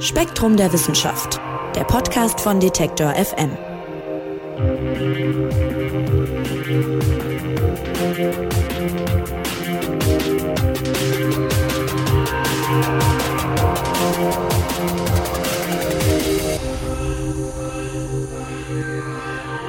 Spektrum der Wissenschaft, der Podcast von Detektor FM.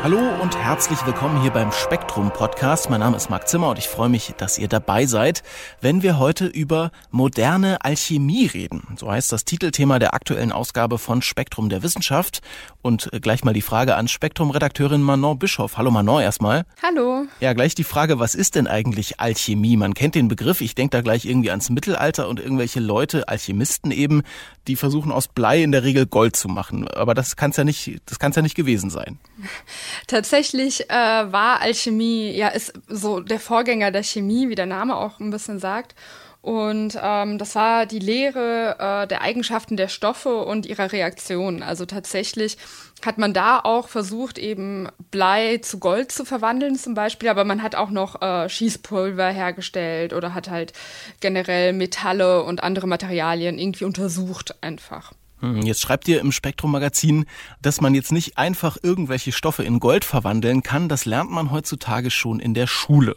Hallo und herzlich willkommen hier beim Spektrum Podcast. Mein Name ist Marc Zimmer und ich freue mich, dass ihr dabei seid, wenn wir heute über moderne Alchemie reden. So heißt das Titelthema der aktuellen Ausgabe von Spektrum der Wissenschaft. Und gleich mal die Frage an Spektrum-Redakteurin Manon Bischoff. Hallo Manon erstmal. Hallo. Ja, gleich die Frage, was ist denn eigentlich Alchemie? Man kennt den Begriff, ich denke da gleich irgendwie ans Mittelalter und irgendwelche Leute, Alchemisten eben, die versuchen aus Blei in der Regel Gold zu machen. Aber das kann es ja nicht, das kann ja nicht gewesen sein. Tatsächlich äh, war Alchemie, ja, ist so der Vorgänger der Chemie, wie der Name auch ein bisschen sagt. Und ähm, das war die Lehre äh, der Eigenschaften der Stoffe und ihrer Reaktionen. Also tatsächlich hat man da auch versucht, eben Blei zu Gold zu verwandeln zum Beispiel, aber man hat auch noch äh, Schießpulver hergestellt oder hat halt generell Metalle und andere Materialien irgendwie untersucht einfach. Hm, jetzt schreibt ihr im Spektrum Magazin, dass man jetzt nicht einfach irgendwelche Stoffe in Gold verwandeln kann. Das lernt man heutzutage schon in der Schule.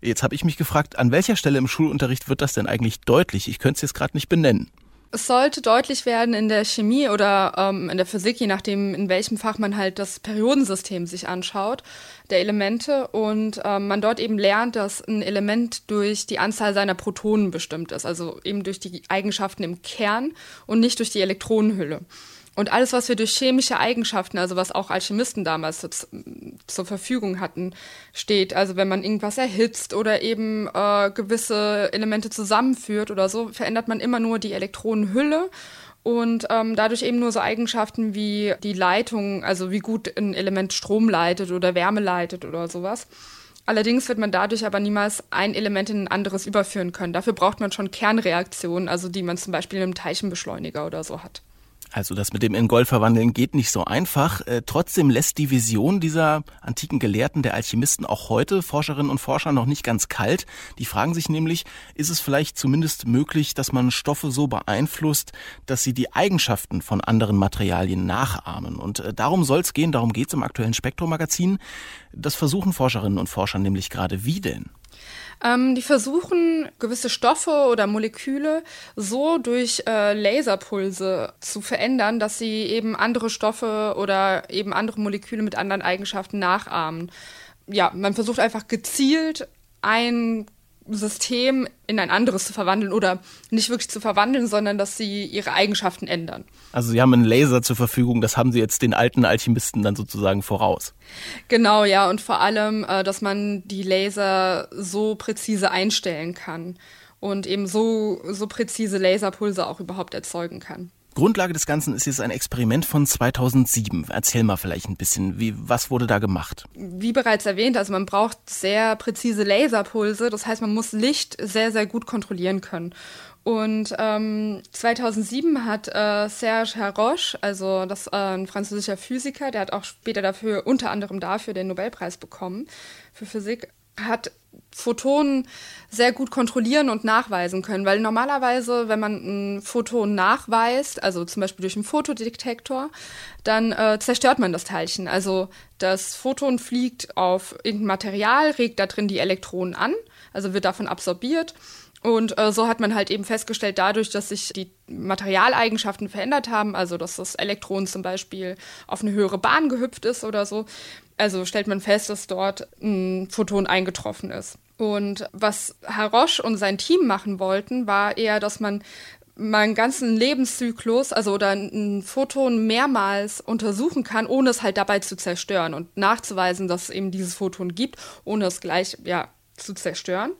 Jetzt habe ich mich gefragt, an welcher Stelle im Schulunterricht wird das denn eigentlich deutlich? Ich könnte es jetzt gerade nicht benennen. Es sollte deutlich werden in der Chemie oder ähm, in der Physik, je nachdem, in welchem Fach man halt das Periodensystem sich anschaut, der Elemente. Und ähm, man dort eben lernt, dass ein Element durch die Anzahl seiner Protonen bestimmt ist, also eben durch die Eigenschaften im Kern und nicht durch die Elektronenhülle. Und alles, was wir durch chemische Eigenschaften, also was auch Alchemisten damals zu, zur Verfügung hatten, steht. Also wenn man irgendwas erhitzt oder eben äh, gewisse Elemente zusammenführt oder so, verändert man immer nur die Elektronenhülle und ähm, dadurch eben nur so Eigenschaften wie die Leitung, also wie gut ein Element Strom leitet oder Wärme leitet oder sowas. Allerdings wird man dadurch aber niemals ein Element in ein anderes überführen können. Dafür braucht man schon Kernreaktionen, also die man zum Beispiel in einem Teilchenbeschleuniger oder so hat. Also das mit dem in Gold verwandeln geht nicht so einfach. Äh, trotzdem lässt die Vision dieser antiken Gelehrten, der Alchemisten auch heute Forscherinnen und Forscher noch nicht ganz kalt. Die fragen sich nämlich, ist es vielleicht zumindest möglich, dass man Stoffe so beeinflusst, dass sie die Eigenschaften von anderen Materialien nachahmen. Und äh, darum soll es gehen, darum geht es im aktuellen Spektrum-Magazin. Das versuchen Forscherinnen und Forscher nämlich gerade wie denn? Ähm, die versuchen, gewisse Stoffe oder Moleküle so durch äh, Laserpulse zu verändern, dass sie eben andere Stoffe oder eben andere Moleküle mit anderen Eigenschaften nachahmen. Ja, man versucht einfach gezielt ein System in ein anderes zu verwandeln oder nicht wirklich zu verwandeln, sondern dass sie ihre Eigenschaften ändern. Also sie haben einen Laser zur Verfügung, das haben sie jetzt den alten Alchemisten dann sozusagen voraus. Genau, ja, und vor allem, äh, dass man die Laser so präzise einstellen kann und eben so, so präzise Laserpulse auch überhaupt erzeugen kann. Grundlage des Ganzen ist jetzt ein Experiment von 2007. Erzähl mal vielleicht ein bisschen, wie, was wurde da gemacht? Wie bereits erwähnt, also man braucht sehr präzise Laserpulse. Das heißt, man muss Licht sehr, sehr gut kontrollieren können. Und ähm, 2007 hat äh, Serge Haroche, also das äh, ein französischer Physiker, der hat auch später dafür unter anderem dafür den Nobelpreis bekommen für Physik, hat Photonen sehr gut kontrollieren und nachweisen können, weil normalerweise, wenn man ein Photon nachweist, also zum Beispiel durch einen Fotodetektor, dann äh, zerstört man das Teilchen. Also das Photon fliegt auf irgendein Material, regt da drin die Elektronen an, also wird davon absorbiert. Und äh, so hat man halt eben festgestellt, dadurch, dass sich die Materialeigenschaften verändert haben, also dass das Elektron zum Beispiel auf eine höhere Bahn gehüpft ist oder so, also stellt man fest, dass dort ein Photon eingetroffen ist. Und was Haroche und sein Team machen wollten, war eher, dass man meinen ganzen Lebenszyklus, also oder ein Photon mehrmals untersuchen kann, ohne es halt dabei zu zerstören und nachzuweisen, dass es eben dieses Photon gibt, ohne es gleich ja zu zerstören.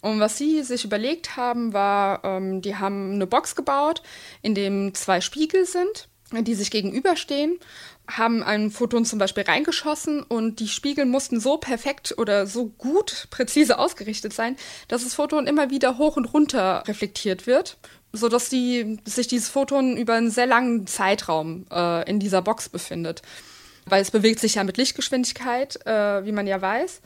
Und was sie sich überlegt haben, war, ähm, die haben eine Box gebaut, in dem zwei Spiegel sind, die sich gegenüberstehen haben ein Photon zum Beispiel reingeschossen und die Spiegel mussten so perfekt oder so gut präzise ausgerichtet sein, dass das Photon immer wieder hoch und runter reflektiert wird, sodass die, sich dieses Photon über einen sehr langen Zeitraum äh, in dieser Box befindet. Weil es bewegt sich ja mit Lichtgeschwindigkeit, äh, wie man ja weiß.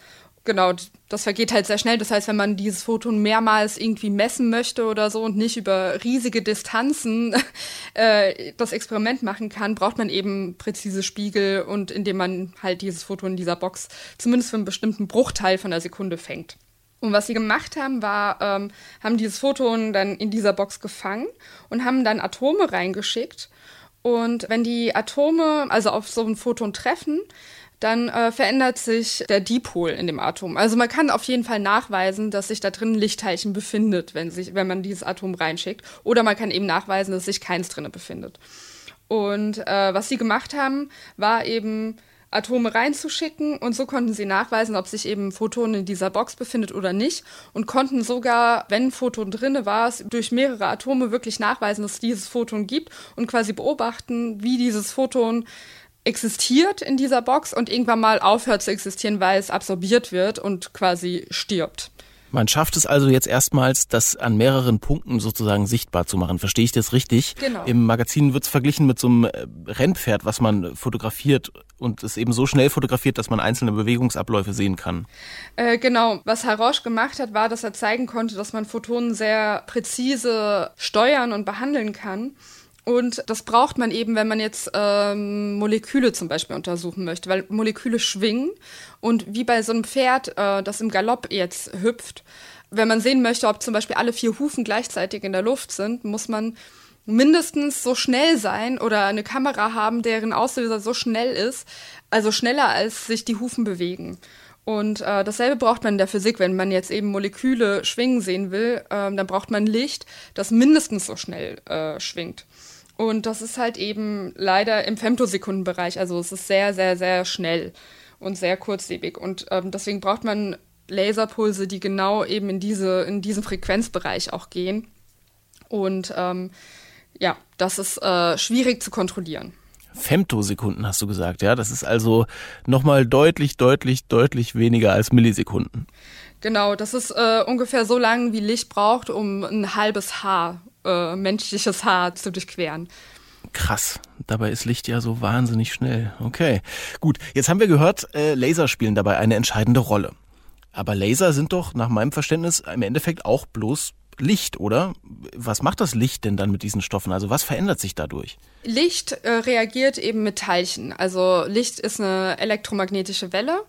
Genau, das vergeht halt sehr schnell. Das heißt, wenn man dieses Photon mehrmals irgendwie messen möchte oder so und nicht über riesige Distanzen äh, das Experiment machen kann, braucht man eben präzise Spiegel und indem man halt dieses Photon in dieser Box zumindest für einen bestimmten Bruchteil von der Sekunde fängt. Und was sie gemacht haben, war, ähm, haben dieses Photon dann in dieser Box gefangen und haben dann Atome reingeschickt. Und wenn die Atome also auf so ein Photon treffen, dann äh, verändert sich der Dipol in dem Atom. Also man kann auf jeden Fall nachweisen, dass sich da drin ein Lichtteilchen befindet, wenn, sich, wenn man dieses Atom reinschickt. Oder man kann eben nachweisen, dass sich keins drin befindet. Und äh, was sie gemacht haben, war eben Atome reinzuschicken und so konnten sie nachweisen, ob sich eben ein Photon in dieser Box befindet oder nicht und konnten sogar, wenn ein Photon drinne war, durch mehrere Atome wirklich nachweisen, dass es dieses Photon gibt und quasi beobachten, wie dieses Photon existiert in dieser Box und irgendwann mal aufhört zu existieren, weil es absorbiert wird und quasi stirbt. Man schafft es also jetzt erstmals, das an mehreren Punkten sozusagen sichtbar zu machen. Verstehe ich das richtig? Genau. Im Magazin wird es verglichen mit so einem äh, Rennpferd, was man fotografiert und es eben so schnell fotografiert, dass man einzelne Bewegungsabläufe sehen kann. Äh, genau. Was Harosch gemacht hat, war, dass er zeigen konnte, dass man Photonen sehr präzise steuern und behandeln kann. Und das braucht man eben, wenn man jetzt ähm, Moleküle zum Beispiel untersuchen möchte, weil Moleküle schwingen und wie bei so einem Pferd, äh, das im Galopp jetzt hüpft, wenn man sehen möchte, ob zum Beispiel alle vier Hufen gleichzeitig in der Luft sind, muss man mindestens so schnell sein oder eine Kamera haben, deren Auslöser so schnell ist, also schneller als sich die Hufen bewegen. Und äh, dasselbe braucht man in der Physik, wenn man jetzt eben Moleküle schwingen sehen will, äh, dann braucht man Licht, das mindestens so schnell äh, schwingt. Und das ist halt eben leider im Femtosekundenbereich. Also es ist sehr, sehr, sehr schnell und sehr kurzlebig. Und ähm, deswegen braucht man Laserpulse, die genau eben in, diese, in diesen Frequenzbereich auch gehen. Und ähm, ja, das ist äh, schwierig zu kontrollieren. Femtosekunden hast du gesagt, ja? Das ist also nochmal deutlich, deutlich, deutlich weniger als Millisekunden. Genau, das ist äh, ungefähr so lang, wie Licht braucht, um ein halbes Haar äh, menschliches Haar zu durchqueren. Krass. Dabei ist Licht ja so wahnsinnig schnell. Okay. Gut. Jetzt haben wir gehört, äh, Laser spielen dabei eine entscheidende Rolle. Aber Laser sind doch nach meinem Verständnis im Endeffekt auch bloß Licht, oder? Was macht das Licht denn dann mit diesen Stoffen? Also was verändert sich dadurch? Licht äh, reagiert eben mit Teilchen. Also Licht ist eine elektromagnetische Welle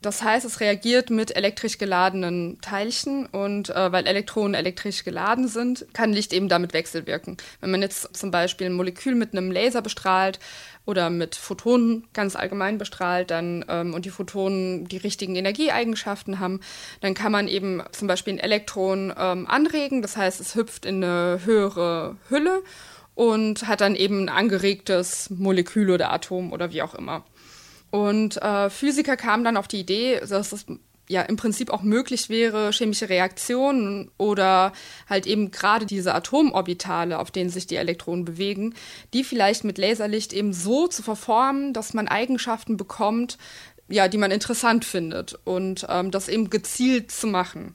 das heißt, es reagiert mit elektrisch geladenen Teilchen und äh, weil Elektronen elektrisch geladen sind, kann Licht eben damit wechselwirken. Wenn man jetzt zum Beispiel ein Molekül mit einem Laser bestrahlt oder mit Photonen ganz allgemein bestrahlt, dann ähm, und die Photonen die richtigen Energieeigenschaften haben, dann kann man eben zum Beispiel ein Elektron ähm, anregen. Das heißt, es hüpft in eine höhere Hülle und hat dann eben ein angeregtes Molekül oder Atom oder wie auch immer. Und äh, Physiker kamen dann auf die Idee, dass es ja im Prinzip auch möglich wäre, chemische Reaktionen oder halt eben gerade diese Atomorbitale, auf denen sich die Elektronen bewegen, die vielleicht mit Laserlicht eben so zu verformen, dass man Eigenschaften bekommt, ja, die man interessant findet und ähm, das eben gezielt zu machen.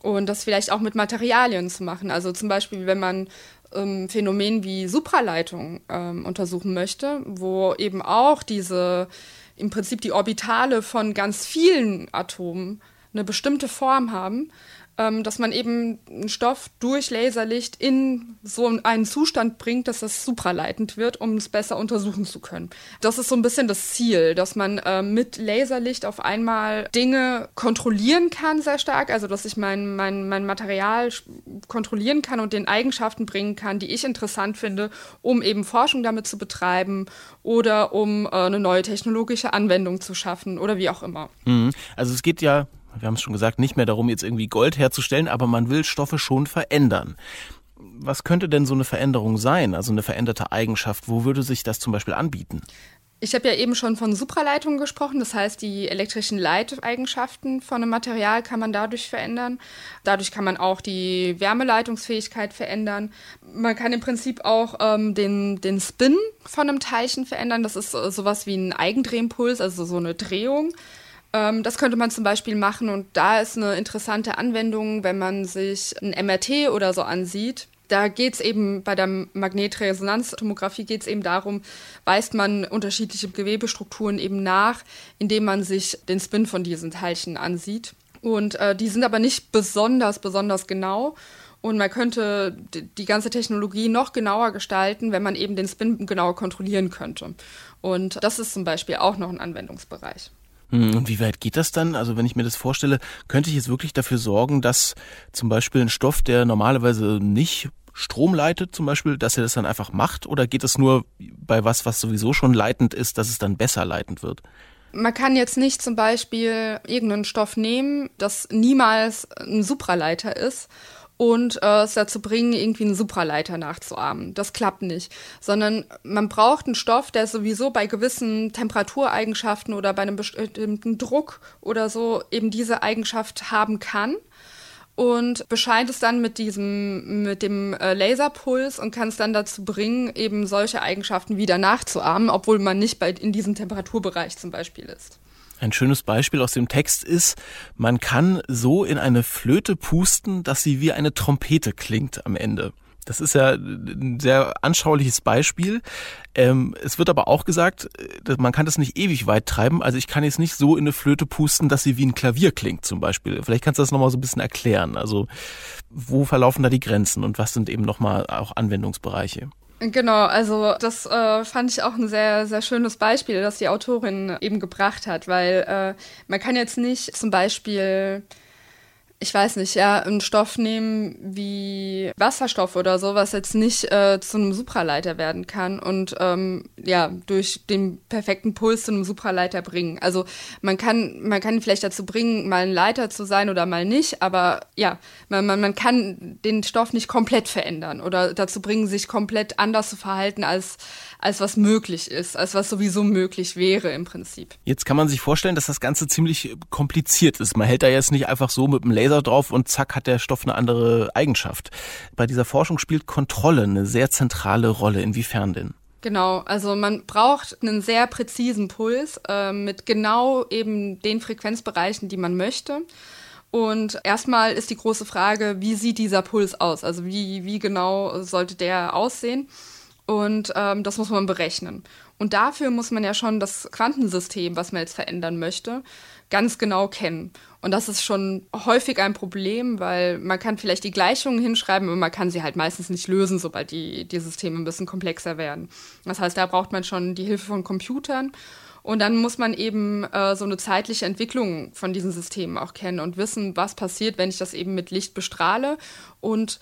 Und das vielleicht auch mit Materialien zu machen. Also zum Beispiel, wenn man ähm, Phänomen wie Supraleitung ähm, untersuchen möchte, wo eben auch diese im Prinzip die Orbitale von ganz vielen Atomen eine bestimmte Form haben ähm, dass man eben einen Stoff durch Laserlicht in so einen Zustand bringt, dass das supraleitend wird, um es besser untersuchen zu können. Das ist so ein bisschen das Ziel, dass man äh, mit Laserlicht auf einmal Dinge kontrollieren kann, sehr stark, also dass ich mein, mein, mein Material kontrollieren kann und den Eigenschaften bringen kann, die ich interessant finde, um eben Forschung damit zu betreiben oder um äh, eine neue technologische Anwendung zu schaffen oder wie auch immer. Mhm. Also es geht ja wir haben es schon gesagt, nicht mehr darum, jetzt irgendwie Gold herzustellen, aber man will Stoffe schon verändern. Was könnte denn so eine Veränderung sein, also eine veränderte Eigenschaft? Wo würde sich das zum Beispiel anbieten? Ich habe ja eben schon von Supraleitungen gesprochen, das heißt, die elektrischen Leiteigenschaften von einem Material kann man dadurch verändern. Dadurch kann man auch die Wärmeleitungsfähigkeit verändern. Man kann im Prinzip auch ähm, den, den Spin von einem Teilchen verändern. Das ist äh, sowas wie ein Eigendrehimpuls, also so eine Drehung. Ähm, das könnte man zum Beispiel machen und da ist eine interessante Anwendung, wenn man sich ein MRT oder so ansieht. Da geht es eben bei der Magnetresonanztomographie geht es eben darum, weist man unterschiedliche Gewebestrukturen eben nach, indem man sich den Spin von diesen Teilchen ansieht. Und äh, die sind aber nicht besonders, besonders genau. Und man könnte die ganze Technologie noch genauer gestalten, wenn man eben den Spin genauer kontrollieren könnte. Und das ist zum Beispiel auch noch ein Anwendungsbereich. Hm, und wie weit geht das dann? Also wenn ich mir das vorstelle, könnte ich jetzt wirklich dafür sorgen, dass zum Beispiel ein Stoff, der normalerweise nicht Strom leitet, zum Beispiel, dass er das dann einfach macht? Oder geht es nur bei was, was sowieso schon leitend ist, dass es dann besser leitend wird? Man kann jetzt nicht zum Beispiel irgendeinen Stoff nehmen, das niemals ein Supraleiter ist und äh, es dazu bringen, irgendwie einen Supraleiter nachzuahmen. Das klappt nicht. Sondern man braucht einen Stoff, der sowieso bei gewissen Temperatureigenschaften oder bei einem bestimmten Druck oder so eben diese Eigenschaft haben kann und bescheint es dann mit diesem, mit dem äh, Laserpuls und kann es dann dazu bringen, eben solche Eigenschaften wieder nachzuahmen, obwohl man nicht bei, in diesem Temperaturbereich zum Beispiel ist. Ein schönes Beispiel aus dem Text ist, man kann so in eine Flöte pusten, dass sie wie eine Trompete klingt am Ende. Das ist ja ein sehr anschauliches Beispiel. Ähm, es wird aber auch gesagt, man kann das nicht ewig weit treiben. Also ich kann jetzt nicht so in eine Flöte pusten, dass sie wie ein Klavier klingt zum Beispiel. Vielleicht kannst du das nochmal so ein bisschen erklären. Also wo verlaufen da die Grenzen und was sind eben nochmal auch Anwendungsbereiche? Genau, also das äh, fand ich auch ein sehr, sehr schönes Beispiel, das die Autorin eben gebracht hat, weil äh, man kann jetzt nicht zum Beispiel ich weiß nicht, ja, einen Stoff nehmen wie Wasserstoff oder so, was jetzt nicht äh, zu einem Supraleiter werden kann und ähm, ja, durch den perfekten Puls zu einem Supraleiter bringen. Also man kann, man kann ihn vielleicht dazu bringen, mal ein Leiter zu sein oder mal nicht, aber ja, man, man, man kann den Stoff nicht komplett verändern oder dazu bringen, sich komplett anders zu verhalten, als, als was möglich ist, als was sowieso möglich wäre im Prinzip. Jetzt kann man sich vorstellen, dass das Ganze ziemlich kompliziert ist. Man hält da jetzt nicht einfach so mit dem Laser drauf und zack hat der Stoff eine andere Eigenschaft. Bei dieser Forschung spielt Kontrolle eine sehr zentrale Rolle. Inwiefern denn? Genau, also man braucht einen sehr präzisen Puls äh, mit genau eben den Frequenzbereichen, die man möchte. Und erstmal ist die große Frage, wie sieht dieser Puls aus? Also wie, wie genau sollte der aussehen? Und ähm, das muss man berechnen. Und dafür muss man ja schon das Quantensystem, was man jetzt verändern möchte, ganz genau kennen. Und das ist schon häufig ein Problem, weil man kann vielleicht die Gleichungen hinschreiben, aber man kann sie halt meistens nicht lösen, sobald die, die Systeme ein bisschen komplexer werden. Das heißt, da braucht man schon die Hilfe von Computern. Und dann muss man eben äh, so eine zeitliche Entwicklung von diesen Systemen auch kennen und wissen, was passiert, wenn ich das eben mit Licht bestrahle und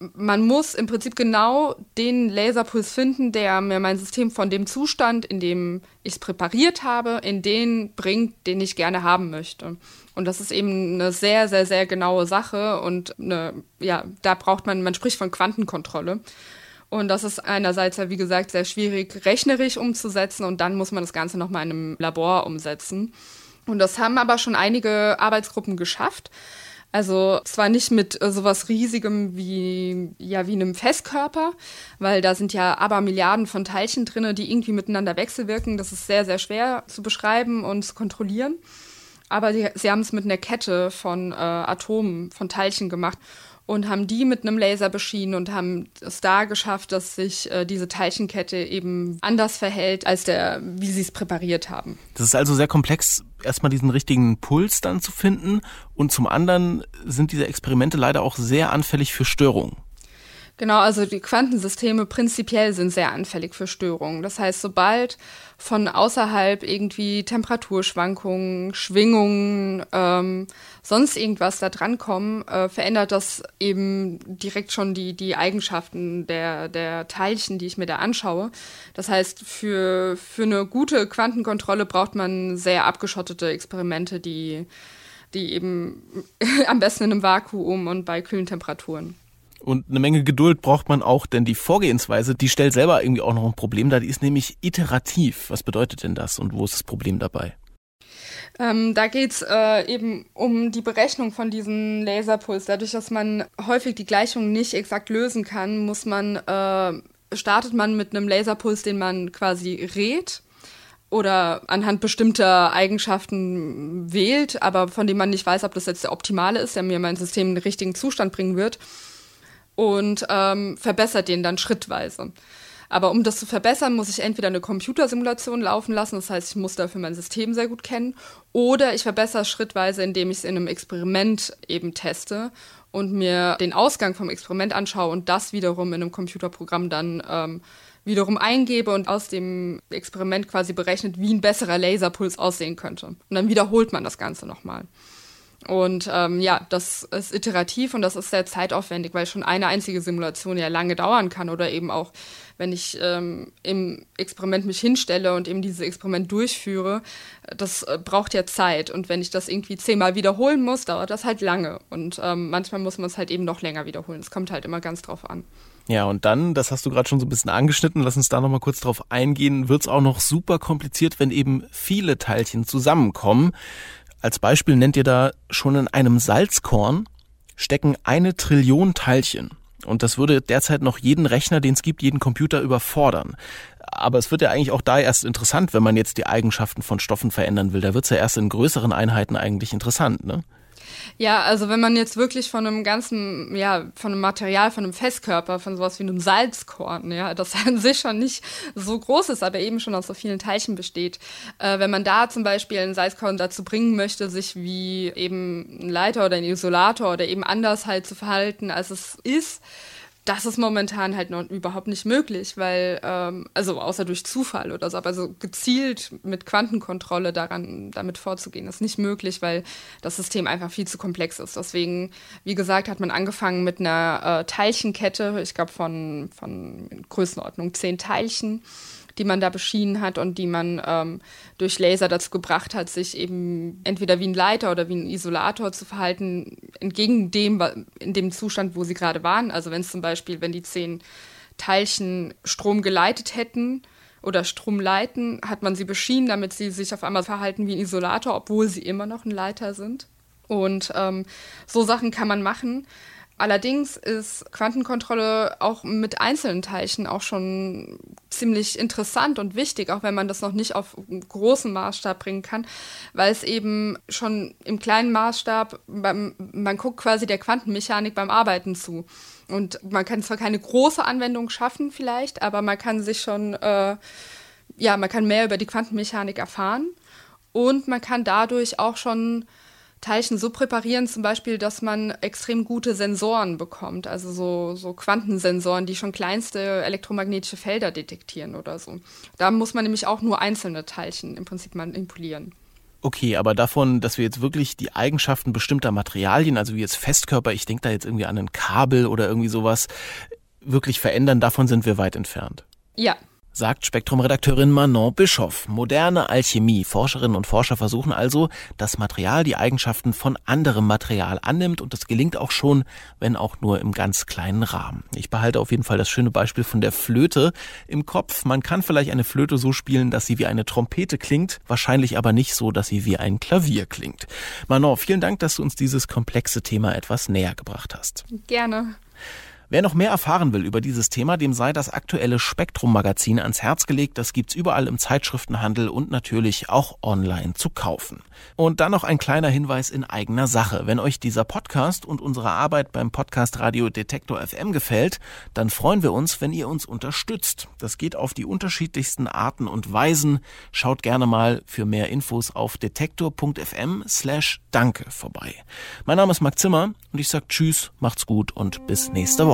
man muss im Prinzip genau den Laserpuls finden, der mir mein System von dem Zustand, in dem ich es präpariert habe, in den bringt, den ich gerne haben möchte. Und das ist eben eine sehr, sehr, sehr genaue Sache und eine, ja, da braucht man, man spricht von Quantenkontrolle. Und das ist einerseits ja, wie gesagt, sehr schwierig rechnerisch umzusetzen und dann muss man das Ganze nochmal in einem Labor umsetzen. Und das haben aber schon einige Arbeitsgruppen geschafft. Also zwar nicht mit äh, sowas Riesigem wie, ja, wie einem Festkörper, weil da sind ja aber Milliarden von Teilchen drin, die irgendwie miteinander wechselwirken. Das ist sehr, sehr schwer zu beschreiben und zu kontrollieren. Aber die, sie haben es mit einer Kette von äh, Atomen, von Teilchen gemacht und haben die mit einem Laser beschienen und haben es da geschafft, dass sich äh, diese Teilchenkette eben anders verhält, als der, wie sie es präpariert haben. Das ist also sehr komplex, erstmal diesen richtigen Puls dann zu finden und zum anderen sind diese Experimente leider auch sehr anfällig für Störungen. Genau, also die Quantensysteme prinzipiell sind sehr anfällig für Störungen. Das heißt, sobald von außerhalb irgendwie Temperaturschwankungen, Schwingungen, ähm, sonst irgendwas da drankommen, äh, verändert das eben direkt schon die, die Eigenschaften der, der Teilchen, die ich mir da anschaue. Das heißt, für, für eine gute Quantenkontrolle braucht man sehr abgeschottete Experimente, die, die eben am besten in einem Vakuum und bei kühlen Temperaturen. Und eine Menge Geduld braucht man auch, denn die Vorgehensweise, die stellt selber irgendwie auch noch ein Problem dar. Die ist nämlich iterativ. Was bedeutet denn das und wo ist das Problem dabei? Ähm, da geht es äh, eben um die Berechnung von diesem Laserpuls. Dadurch, dass man häufig die Gleichung nicht exakt lösen kann, muss man, äh, startet man mit einem Laserpuls, den man quasi rät oder anhand bestimmter Eigenschaften wählt, aber von dem man nicht weiß, ob das jetzt der optimale ist, der mir mein System in den richtigen Zustand bringen wird. Und ähm, verbessert den dann schrittweise. Aber um das zu verbessern, muss ich entweder eine Computersimulation laufen lassen, das heißt, ich muss dafür mein System sehr gut kennen, oder ich verbessere es schrittweise, indem ich es in einem Experiment eben teste und mir den Ausgang vom Experiment anschaue und das wiederum in einem Computerprogramm dann ähm, wiederum eingebe und aus dem Experiment quasi berechnet, wie ein besserer Laserpuls aussehen könnte. Und dann wiederholt man das Ganze nochmal. Und ähm, ja, das ist iterativ und das ist sehr zeitaufwendig, weil schon eine einzige Simulation ja lange dauern kann oder eben auch, wenn ich ähm, im Experiment mich hinstelle und eben dieses Experiment durchführe, das äh, braucht ja Zeit. Und wenn ich das irgendwie zehnmal wiederholen muss, dauert das halt lange. Und ähm, manchmal muss man es halt eben noch länger wiederholen. Es kommt halt immer ganz drauf an. Ja, und dann, das hast du gerade schon so ein bisschen angeschnitten, lass uns da nochmal kurz drauf eingehen, wird es auch noch super kompliziert, wenn eben viele Teilchen zusammenkommen. Als Beispiel nennt ihr da schon in einem Salzkorn stecken eine Trillion Teilchen. Und das würde derzeit noch jeden Rechner, den es gibt, jeden Computer überfordern. Aber es wird ja eigentlich auch da erst interessant, wenn man jetzt die Eigenschaften von Stoffen verändern will. Da wird es ja erst in größeren Einheiten eigentlich interessant, ne? Ja, also wenn man jetzt wirklich von einem ganzen, ja, von einem Material, von einem Festkörper, von sowas wie einem Salzkorn, ja, das an sich schon nicht so groß ist, aber eben schon aus so vielen Teilchen besteht, äh, wenn man da zum Beispiel ein Salzkorn dazu bringen möchte, sich wie eben ein Leiter oder ein Isolator oder eben anders halt zu verhalten, als es ist, das ist momentan halt noch überhaupt nicht möglich, weil, ähm, also außer durch Zufall oder so, aber so gezielt mit Quantenkontrolle daran, damit vorzugehen, ist nicht möglich, weil das System einfach viel zu komplex ist. Deswegen, wie gesagt, hat man angefangen mit einer äh, Teilchenkette, ich glaube von, von Größenordnung zehn Teilchen die man da beschienen hat und die man ähm, durch Laser dazu gebracht hat, sich eben entweder wie ein Leiter oder wie ein Isolator zu verhalten, entgegen dem, in dem Zustand, wo sie gerade waren. Also wenn es zum Beispiel, wenn die zehn Teilchen Strom geleitet hätten, oder Strom leiten, hat man sie beschienen, damit sie sich auf einmal verhalten wie ein Isolator, obwohl sie immer noch ein Leiter sind. Und ähm, so Sachen kann man machen. Allerdings ist Quantenkontrolle auch mit einzelnen Teilchen auch schon ziemlich interessant und wichtig, auch wenn man das noch nicht auf großen Maßstab bringen kann, weil es eben schon im kleinen Maßstab, beim, man guckt quasi der Quantenmechanik beim Arbeiten zu. Und man kann zwar keine große Anwendung schaffen vielleicht, aber man kann sich schon, äh, ja, man kann mehr über die Quantenmechanik erfahren und man kann dadurch auch schon Teilchen so präparieren, zum Beispiel, dass man extrem gute Sensoren bekommt, also so, so Quantensensoren, die schon kleinste elektromagnetische Felder detektieren oder so. Da muss man nämlich auch nur einzelne Teilchen im Prinzip manipulieren. Okay, aber davon, dass wir jetzt wirklich die Eigenschaften bestimmter Materialien, also wie jetzt Festkörper, ich denke da jetzt irgendwie an ein Kabel oder irgendwie sowas, wirklich verändern, davon sind wir weit entfernt. Ja, sagt Spektrum-Redakteurin Manon Bischoff. Moderne Alchemie. Forscherinnen und Forscher versuchen also, dass Material die Eigenschaften von anderem Material annimmt und das gelingt auch schon, wenn auch nur im ganz kleinen Rahmen. Ich behalte auf jeden Fall das schöne Beispiel von der Flöte im Kopf. Man kann vielleicht eine Flöte so spielen, dass sie wie eine Trompete klingt, wahrscheinlich aber nicht so, dass sie wie ein Klavier klingt. Manon, vielen Dank, dass du uns dieses komplexe Thema etwas näher gebracht hast. Gerne. Wer noch mehr erfahren will über dieses Thema, dem sei das aktuelle Spektrum-Magazin ans Herz gelegt. Das gibt's überall im Zeitschriftenhandel und natürlich auch online zu kaufen. Und dann noch ein kleiner Hinweis in eigener Sache. Wenn euch dieser Podcast und unsere Arbeit beim Podcast Radio Detektor FM gefällt, dann freuen wir uns, wenn ihr uns unterstützt. Das geht auf die unterschiedlichsten Arten und Weisen. Schaut gerne mal für mehr Infos auf detektor.fm slash danke vorbei. Mein Name ist Marc Zimmer und ich sag Tschüss, macht's gut und bis nächste